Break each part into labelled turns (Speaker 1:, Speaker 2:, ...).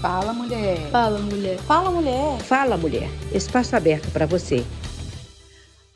Speaker 1: Fala, mulher.
Speaker 2: Fala, mulher.
Speaker 1: Fala, mulher.
Speaker 3: Fala, mulher. Espaço aberto para você.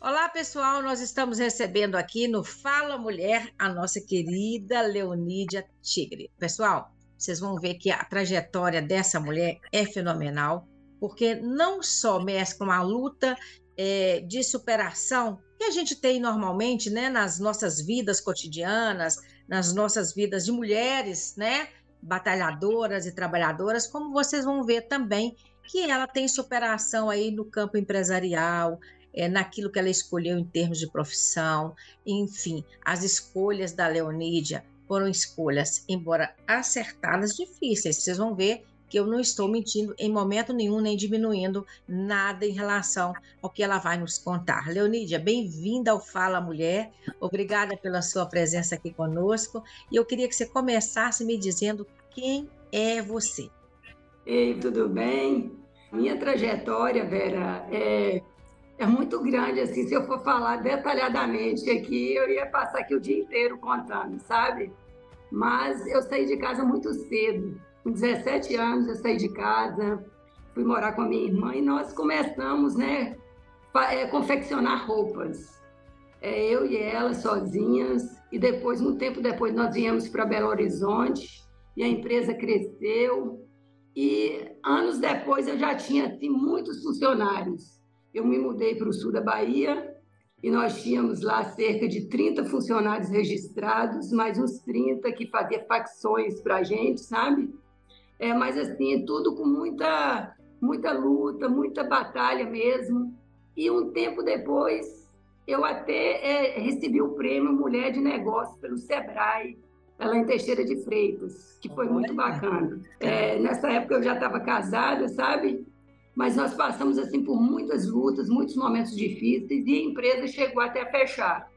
Speaker 4: Olá, pessoal. Nós estamos recebendo aqui no Fala Mulher a nossa querida Leonídia Tigre. Pessoal, vocês vão ver que a trajetória dessa mulher é fenomenal, porque não só mescla uma luta é, de superação que a gente tem normalmente, né, nas nossas vidas cotidianas, nas nossas vidas de mulheres, né, batalhadoras e trabalhadoras, como vocês vão ver também que ela tem superação aí no campo empresarial, é, naquilo que ela escolheu em termos de profissão, enfim, as escolhas da Leonídia foram escolhas, embora acertadas, difíceis. Vocês vão ver que eu não estou mentindo em momento nenhum, nem diminuindo nada em relação ao que ela vai nos contar. Leonídia, bem-vinda ao Fala Mulher, obrigada pela sua presença aqui conosco, e eu queria que você começasse me dizendo quem é você.
Speaker 5: Ei, tudo bem? Minha trajetória, Vera, é, é muito grande, assim, se eu for falar detalhadamente aqui, eu ia passar aqui o dia inteiro contando, sabe? Mas eu saí de casa muito cedo, com 17 anos eu saí de casa, fui morar com a minha irmã e nós começamos, né, a é, confeccionar roupas. É, eu e ela sozinhas, e depois, um tempo depois, nós viemos para Belo Horizonte e a empresa cresceu. E anos depois eu já tinha assim, muitos funcionários. Eu me mudei para o sul da Bahia e nós tínhamos lá cerca de 30 funcionários registrados, mais uns 30 que faziam facções para a gente, sabe? É, mas assim, tudo com muita, muita luta, muita batalha mesmo. E um tempo depois, eu até é, recebi o prêmio Mulher de Negócio pelo Sebrae, ela em Teixeira de Freitas, que foi muito bacana. É, nessa época eu já estava casada, sabe? Mas nós passamos assim por muitas lutas, muitos momentos difíceis e a empresa chegou até a fechar,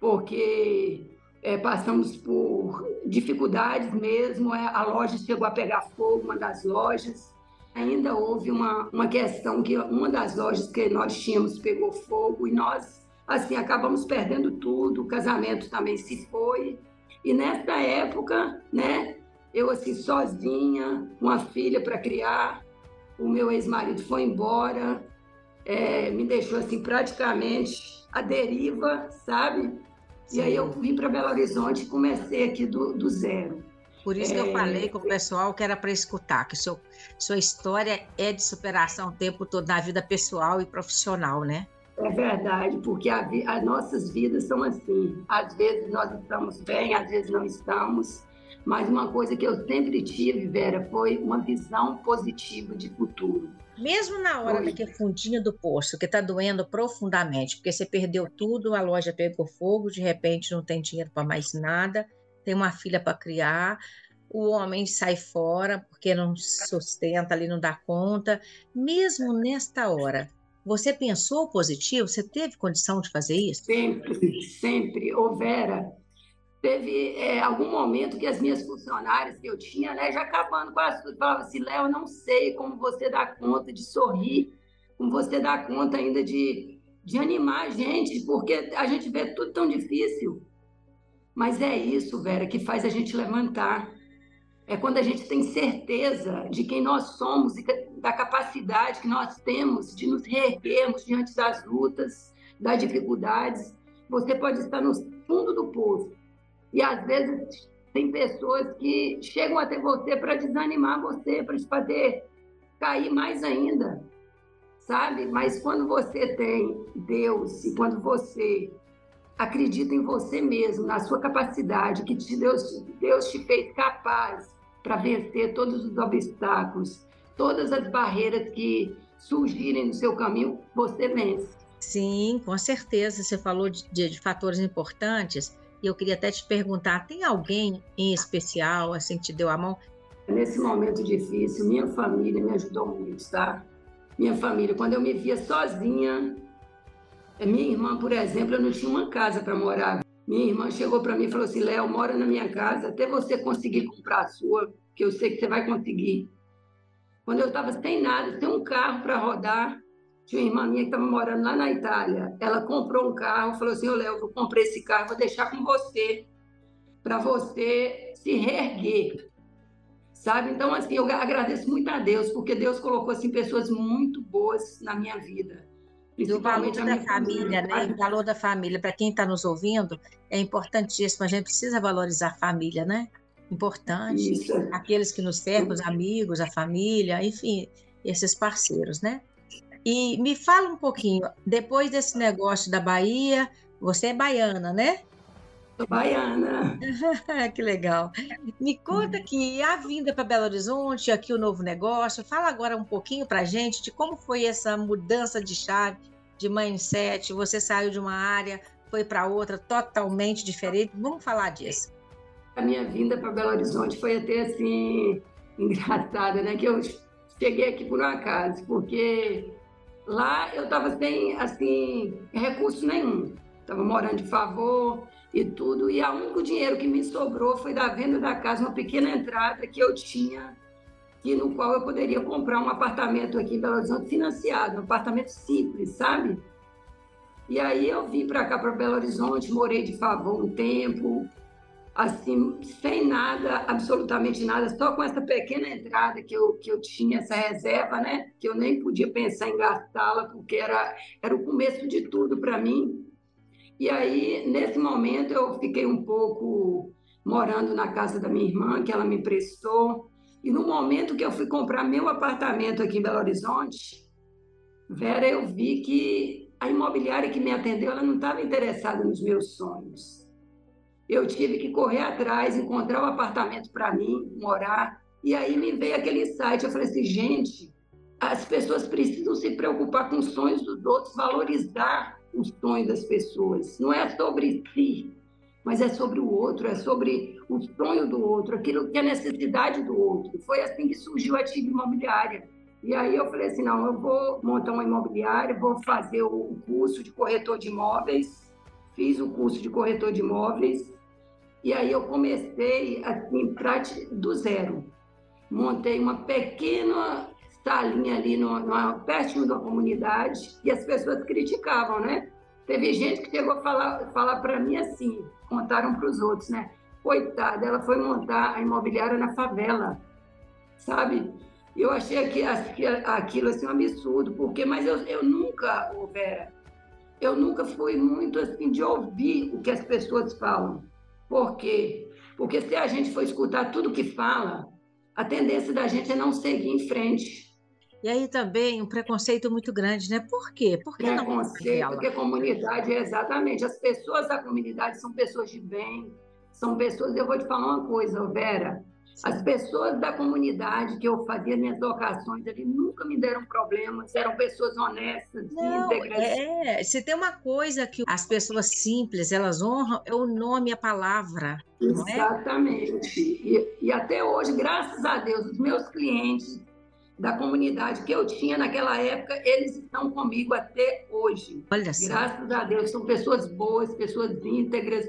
Speaker 5: porque é, passamos por dificuldades mesmo, é, a loja chegou a pegar fogo, uma das lojas. Ainda houve uma, uma questão que uma das lojas que nós tínhamos pegou fogo e nós, assim, acabamos perdendo tudo, o casamento também se foi. E nessa época, né, eu assim, sozinha, uma filha para criar, o meu ex-marido foi embora, é, me deixou assim praticamente à deriva, sabe? Sim. E aí eu vim para Belo Horizonte e comecei aqui do, do zero.
Speaker 4: Por isso é... que eu é, falei com o pessoal que era para escutar, que seu, sua história é de superação o tempo todo na vida pessoal e profissional, né?
Speaker 5: É verdade, porque a, as nossas vidas são assim. Às vezes nós estamos bem, às vezes não estamos. Mas uma coisa que eu sempre tive, Vera, foi uma visão positiva de futuro.
Speaker 4: Mesmo na hora daquele fundinho do poço, que está doendo profundamente, porque você perdeu tudo, a loja pegou fogo, de repente não tem dinheiro para mais nada, tem uma filha para criar, o homem sai fora porque não sustenta ali, não dá conta. Mesmo nesta hora, você pensou positivo? Você teve condição de fazer isso?
Speaker 5: Sempre, sempre. Ô Vera, teve é, algum momento que as minhas funcionárias que eu tinha, né, já acabando as coisas, falava assim, Léo, não sei como você dá conta de sorrir, como você dá conta ainda de, de animar a gente, porque a gente vê tudo tão difícil. Mas é isso, Vera, que faz a gente levantar. É quando a gente tem certeza de quem nós somos e da capacidade que nós temos de nos reerguermos diante das lutas, das dificuldades. Você pode estar no fundo do poço, e às vezes tem pessoas que chegam até você para desanimar você, para te fazer cair mais ainda, sabe? Mas quando você tem Deus e quando você acredita em você mesmo, na sua capacidade, que Deus, Deus te fez capaz para vencer todos os obstáculos, todas as barreiras que surgirem no seu caminho, você vence.
Speaker 4: Sim, com certeza. Você falou de, de, de fatores importantes e eu queria até te perguntar: tem alguém em especial, assim, que te deu a mão?
Speaker 5: Nesse momento difícil, minha família me ajudou muito, tá? Minha família, quando eu me via sozinha, minha irmã, por exemplo, eu não tinha uma casa para morar. Minha irmã chegou para mim e falou assim: Léo, mora na minha casa até você conseguir comprar a sua, que eu sei que você vai conseguir. Quando eu estava sem nada, sem um carro para rodar, tinha uma irmã minha que estava morando lá na Itália. Ela comprou um carro, falou assim: Ô Léo, eu comprei esse carro, vou deixar com você, para você se reerguer. sabe? Então, assim, eu agradeço muito a Deus, porque Deus colocou, assim, pessoas muito boas na minha vida.
Speaker 4: o valor da família, né? O valor da família, para quem está nos ouvindo, é importantíssimo. A gente precisa valorizar a família, né? Importante. Isso. Aqueles que nos cercam, os amigos, a família, enfim, esses parceiros, né? E me fala um pouquinho, depois desse negócio da Bahia, você é baiana, né?
Speaker 5: Sou baiana.
Speaker 4: que legal. Me conta que a vinda para Belo Horizonte, aqui o novo negócio, fala agora um pouquinho para gente de como foi essa mudança de chave, de mindset. Você saiu de uma área, foi para outra totalmente diferente. Vamos falar disso.
Speaker 5: A minha vinda para Belo Horizonte foi até assim engraçada, né? Que eu cheguei aqui por um acaso, porque lá eu estava sem assim recurso nenhum. Estava morando de favor, e tudo. E o único dinheiro que me sobrou foi da venda da casa, uma pequena entrada que eu tinha, e no qual eu poderia comprar um apartamento aqui em Belo Horizonte financiado, um apartamento simples, sabe? E aí eu vim para cá, para Belo Horizonte, morei de favor um tempo, assim, sem nada, absolutamente nada, só com essa pequena entrada que eu, que eu tinha, essa reserva, né? Que eu nem podia pensar em gastá-la, porque era, era o começo de tudo para mim. E aí, nesse momento, eu fiquei um pouco morando na casa da minha irmã, que ela me prestou. E no momento que eu fui comprar meu apartamento aqui em Belo Horizonte, Vera, eu vi que a imobiliária que me atendeu, ela não estava interessada nos meus sonhos. Eu tive que correr atrás, encontrar um apartamento para mim, morar. E aí me veio aquele site, eu falei assim, gente, as pessoas precisam se preocupar com os sonhos dos outros, valorizar o sonho das pessoas. Não é sobre si, mas é sobre o outro, é sobre o sonho do outro, aquilo que é necessidade do outro. Foi assim que surgiu a ativa imobiliária. E aí eu falei assim, não, eu vou montar uma imobiliária, vou fazer o curso de corretor de imóveis. Fiz o curso de corretor de imóveis. E aí eu comecei assim, do zero. Montei uma pequena salinha ali no, no, perto da comunidade e as pessoas criticavam, né? Teve gente que chegou a falar, falar para mim assim, contaram para os outros, né? Coitada, ela foi montar a imobiliária na favela, sabe? Eu achei aquilo assim um absurdo, porque, mas eu, eu nunca, Vera, eu nunca fui muito assim de ouvir o que as pessoas falam. Por quê? Porque se a gente for escutar tudo que fala, a tendência da gente é não seguir em frente.
Speaker 4: E aí também um preconceito muito grande, né? Por quê? Por
Speaker 5: que preconceito, não porque comunidade é exatamente. As pessoas da comunidade são pessoas de bem, são pessoas. Eu vou te falar uma coisa, Vera. As pessoas da comunidade que eu fazia minhas locações ali nunca me deram problemas, eram pessoas honestas,
Speaker 4: não,
Speaker 5: íntegras.
Speaker 4: É, se tem uma coisa que as pessoas simples elas honram, é o nome a palavra.
Speaker 5: É? Exatamente. É? E, e até hoje, graças a Deus, os meus clientes da comunidade que eu tinha naquela época, eles estão comigo até hoje.
Speaker 4: Olha só.
Speaker 5: Graças a Deus, são pessoas boas, pessoas íntegras,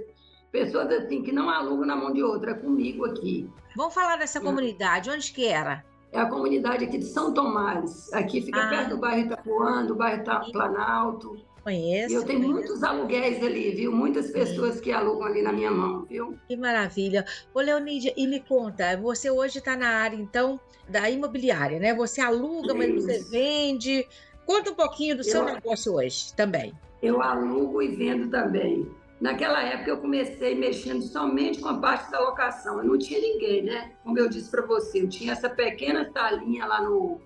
Speaker 5: pessoas assim que não alugam na mão de outra, é comigo aqui.
Speaker 4: Vamos falar dessa comunidade, onde que era?
Speaker 5: É a comunidade aqui de São Tomás. Aqui fica ah. perto do bairro Itapuã, do bairro Planalto.
Speaker 4: Conheço.
Speaker 5: E eu tenho muitos aluguéis ali, viu? Muitas pessoas que alugam ali na minha mão, viu?
Speaker 4: Que maravilha. Ô, Leonídia, e me conta, você hoje está na área, então, da imobiliária, né? Você aluga, Isso. mas você vende. Conta um pouquinho do eu, seu negócio hoje também.
Speaker 5: Eu alugo e vendo também. Naquela época eu comecei mexendo somente com a parte da locação. Eu não tinha ninguém, né? Como eu disse para você, eu tinha essa pequena salinha lá no,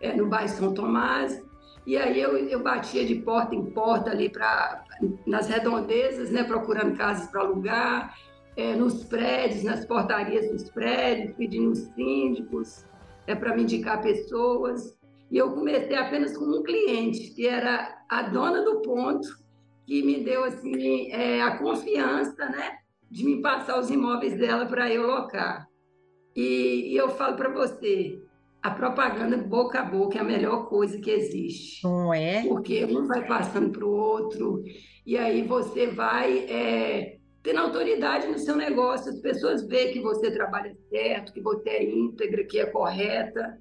Speaker 5: é, no bairro São Tomás e aí eu, eu batia de porta em porta ali pra, nas redondezas, né, procurando casas para alugar, é, nos prédios, nas portarias dos prédios, pedindo os síndicos é, para me indicar pessoas. E eu comecei apenas com um cliente, que era a dona do ponto, que me deu assim é, a confiança, né, de me passar os imóveis dela para eu locar. E, e eu falo para você, a propaganda boca a boca é a melhor coisa que existe.
Speaker 4: Não é?
Speaker 5: Porque um vai passando para o outro, e aí você vai é, tendo autoridade no seu negócio. As pessoas veem que você trabalha certo, que você é íntegra, que é correta.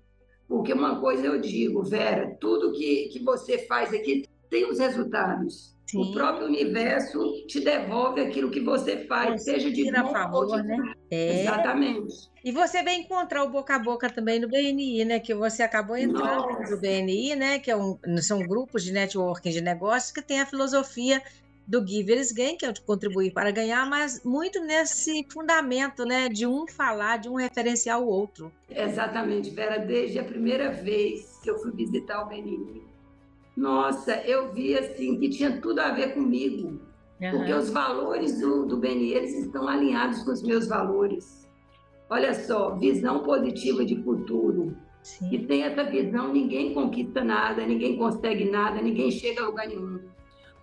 Speaker 5: Porque uma coisa eu digo, Vera, tudo que, que você faz aqui tem os resultados. Sim. O próprio universo te devolve aquilo que você faz, seja de
Speaker 4: bom favor, ou de... né?
Speaker 5: É. Exatamente.
Speaker 4: E você vem encontrar o boca a boca também no BNI, né? Que você acabou entrando Nossa. no BNI, né? Que é um, são grupos de networking de negócios que tem a filosofia do Givers Gain, que é o de contribuir para ganhar, mas muito nesse fundamento, né, de um falar, de um referenciar o outro.
Speaker 5: Exatamente, Vera, desde a primeira vez que eu fui visitar o BNI, nossa, eu vi assim que tinha tudo a ver comigo, uhum. porque os valores do, do BNI, eles estão alinhados com os meus valores. Olha só, visão positiva de futuro. Sim. E tem essa visão, ninguém conquista nada, ninguém consegue nada, ninguém chega a lugar nenhum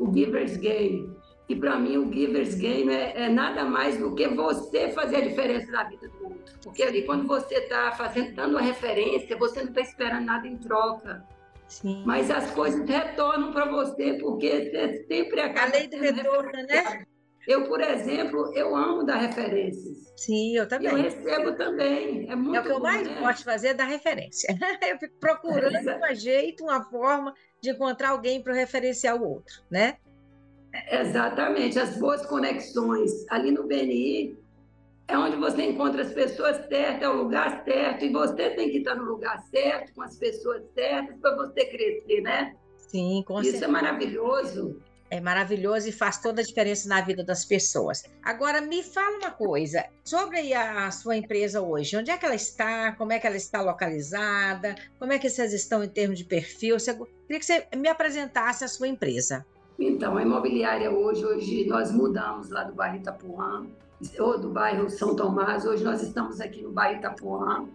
Speaker 5: o Giver's Game. E para mim, o Giver's Game é, é, nada mais do que você fazer a diferença na vida do outro. Porque ali, quando você está fazendo, dando a referência, você não está esperando nada em troca. Sim. Mas as coisas retornam para você, porque você sempre acaba.
Speaker 4: A lei do retorno, né?
Speaker 5: Eu, por exemplo, eu amo dar referências.
Speaker 4: Sim, eu também.
Speaker 5: Eu recebo também. É, muito
Speaker 4: é o que eu
Speaker 5: bom,
Speaker 4: mais
Speaker 5: né?
Speaker 4: gosto de fazer, é dar referência. Eu fico procurando um jeito, uma forma de encontrar alguém para referenciar o outro, né?
Speaker 5: Exatamente, as boas conexões. Ali no BNI é onde você encontra as pessoas certas, é o lugar certo, e você tem que estar no lugar certo, com as pessoas certas, para você crescer, né?
Speaker 4: Sim, com
Speaker 5: Isso
Speaker 4: certeza.
Speaker 5: é maravilhoso.
Speaker 4: É maravilhoso e faz toda a diferença na vida das pessoas. Agora, me fala uma coisa sobre a sua empresa hoje. Onde é que ela está? Como é que ela está localizada? Como é que vocês estão em termos de perfil? Você, queria que você me apresentasse a sua empresa.
Speaker 5: Então, a imobiliária hoje, hoje nós mudamos lá do bairro Itapuã, ou do bairro São Tomás. Hoje nós estamos aqui no bairro Itapuã.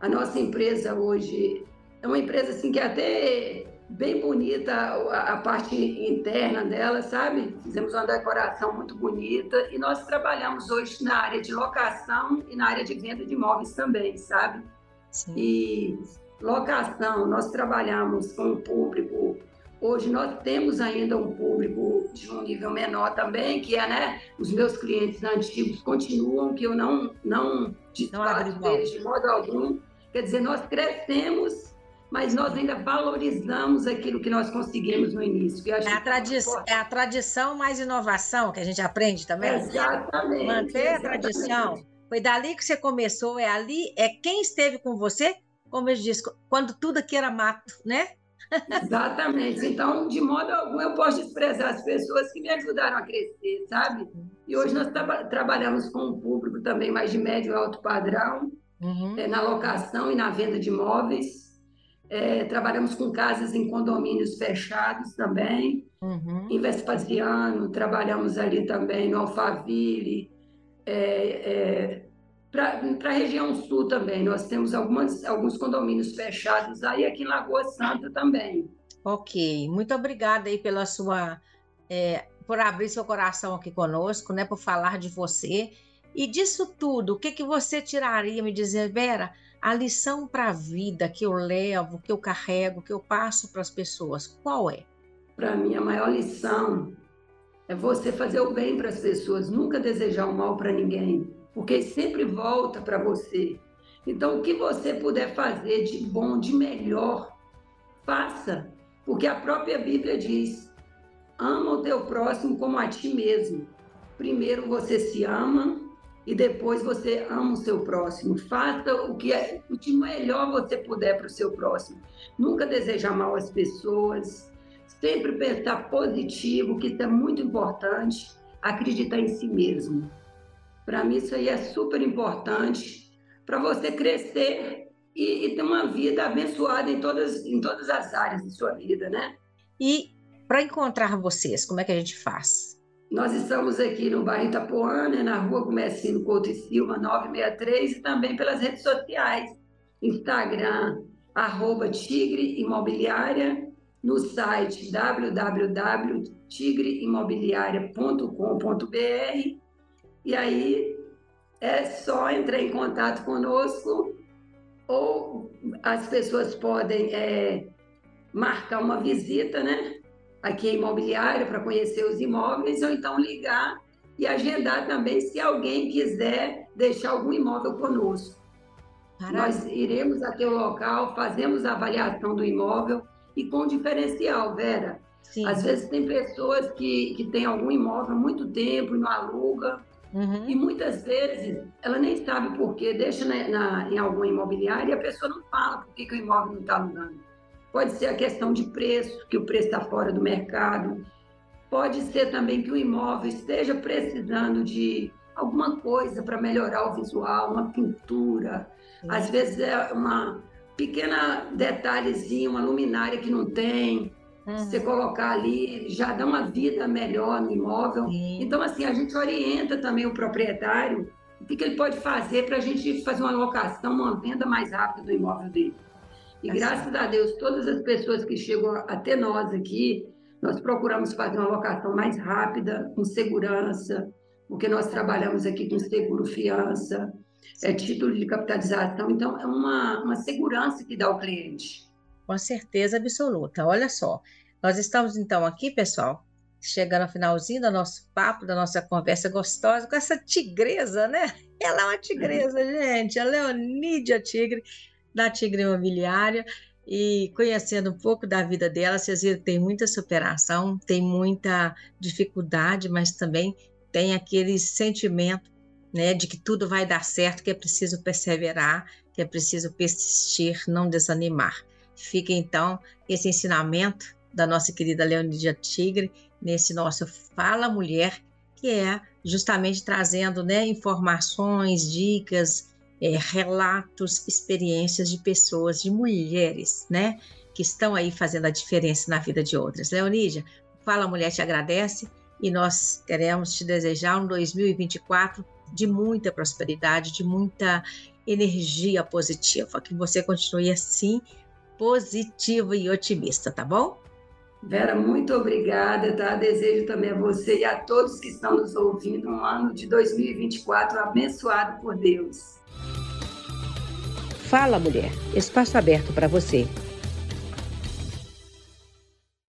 Speaker 5: A nossa empresa hoje é uma empresa assim que é até bem bonita a, a, parte interna dela, sabe? Fizemos uma decoração muito bonita e nós trabalhamos hoje na área de locação e na área de venda de imóveis também, sabe? Sim. E locação, nós trabalhamos com um público. Hoje nós temos ainda um público de um nível menor também, que é, né, os meus clientes antigos continuam, que eu não não desfaço deles de modo algum. Quer dizer, nós crescemos mas nós ainda valorizamos aquilo que nós conseguimos no início.
Speaker 4: é, a tradição, é a tradição mais inovação que a gente aprende também.
Speaker 5: Exatamente.
Speaker 4: Manter
Speaker 5: exatamente.
Speaker 4: a tradição. Foi dali que você começou, é ali, é quem esteve com você, como eu disse, quando tudo aqui era mato, né?
Speaker 5: Exatamente. Então, de modo algum, eu posso desprezar as pessoas que me ajudaram a crescer, sabe? E hoje nós tra trabalhamos com um público também mais de médio e alto padrão, uhum. é, na locação e na venda de imóveis. É, trabalhamos com casas em condomínios fechados também. Uhum. Em Vespasiano, trabalhamos ali também no Alphaville. É, é, Para a região sul também, nós temos algumas, alguns condomínios fechados aí aqui em Lagoa Santa também.
Speaker 4: Ok, muito obrigada aí pela sua, é, por abrir seu coração aqui conosco, né, por falar de você. E disso tudo, o que, que você tiraria, me dizer, Vera, a lição para a vida que eu levo, que eu carrego, que eu passo para as pessoas, qual é?
Speaker 5: Para mim, a maior lição é você fazer o bem para as pessoas, nunca desejar o mal para ninguém, porque sempre volta para você. Então, o que você puder fazer de bom, de melhor, faça, porque a própria Bíblia diz: ama o teu próximo como a ti mesmo. Primeiro você se ama, e depois você ama o seu próximo. Faça o que é o que melhor você puder para o seu próximo. Nunca desejar mal às pessoas. Sempre pensar positivo, que isso é muito importante. Acreditar em si mesmo. Para mim isso aí é super importante para você crescer e, e, ter uma vida abençoada em todas em todas as áreas da sua vida, né?
Speaker 4: E para encontrar vocês, como é que a gente faz?
Speaker 5: Nós estamos aqui no bairro Itapuã, né, na rua Comecino Couto e Silva, 963, e também pelas redes sociais, Instagram, arroba Tigre Imobiliária, no site www.tigreimobiliaria.com.br, e aí é só entrar em contato conosco, ou as pessoas podem é, marcar uma visita, né? aqui a imobiliária para conhecer os imóveis, ou então ligar e agendar também se alguém quiser deixar algum imóvel conosco. Nós iremos até o local, fazemos a avaliação do imóvel e com diferencial, Vera. Sim. Às vezes tem pessoas que, que têm algum imóvel há muito tempo e não aluga, Uhum. E muitas vezes ela nem sabe por quê, deixa na, na, em algum imobiliário e a pessoa não fala por que, que o imóvel não está alugando. Pode ser a questão de preço, que o preço está fora do mercado. Pode ser também que o imóvel esteja precisando de alguma coisa para melhorar o visual, uma pintura. Uhum. Às vezes é uma pequena detalhezinho, uma luminária que não tem. Uhum. Você colocar ali, já dá uma vida melhor no imóvel. Sim. Então, assim, a gente orienta também o proprietário o que, que ele pode fazer para a gente fazer uma locação, uma venda mais rápida do imóvel dele. E é graças a Deus, todas as pessoas que chegam até nós aqui, nós procuramos fazer uma locação mais rápida, com segurança, porque nós trabalhamos aqui com seguro fiança, é título de capitalização, então é uma, uma segurança que dá ao cliente.
Speaker 4: Com certeza absoluta. Olha só, nós estamos então aqui, pessoal, chegando ao finalzinho do nosso papo, da nossa conversa gostosa com essa tigresa, né? Ela é uma tigresa, gente, a Leonídia Tigre, da Tigre Imobiliária, e conhecendo um pouco da vida dela, vocês viram que tem muita superação, tem muita dificuldade, mas também tem aquele sentimento né, de que tudo vai dar certo, que é preciso perseverar, que é preciso persistir, não desanimar. Fica então esse ensinamento da nossa querida Leonidia Tigre nesse nosso Fala Mulher, que é justamente trazendo né, informações, dicas, é, relatos, experiências de pessoas, de mulheres, né, que estão aí fazendo a diferença na vida de outras. Leonídia, Fala Mulher te agradece e nós queremos te desejar um 2024 de muita prosperidade, de muita energia positiva, que você continue assim positiva e otimista, tá bom?
Speaker 5: Vera, muito obrigada, tá? Desejo também a você e a todos que estão nos ouvindo um ano de 2024 abençoado por Deus.
Speaker 3: Fala, mulher. Espaço aberto para você.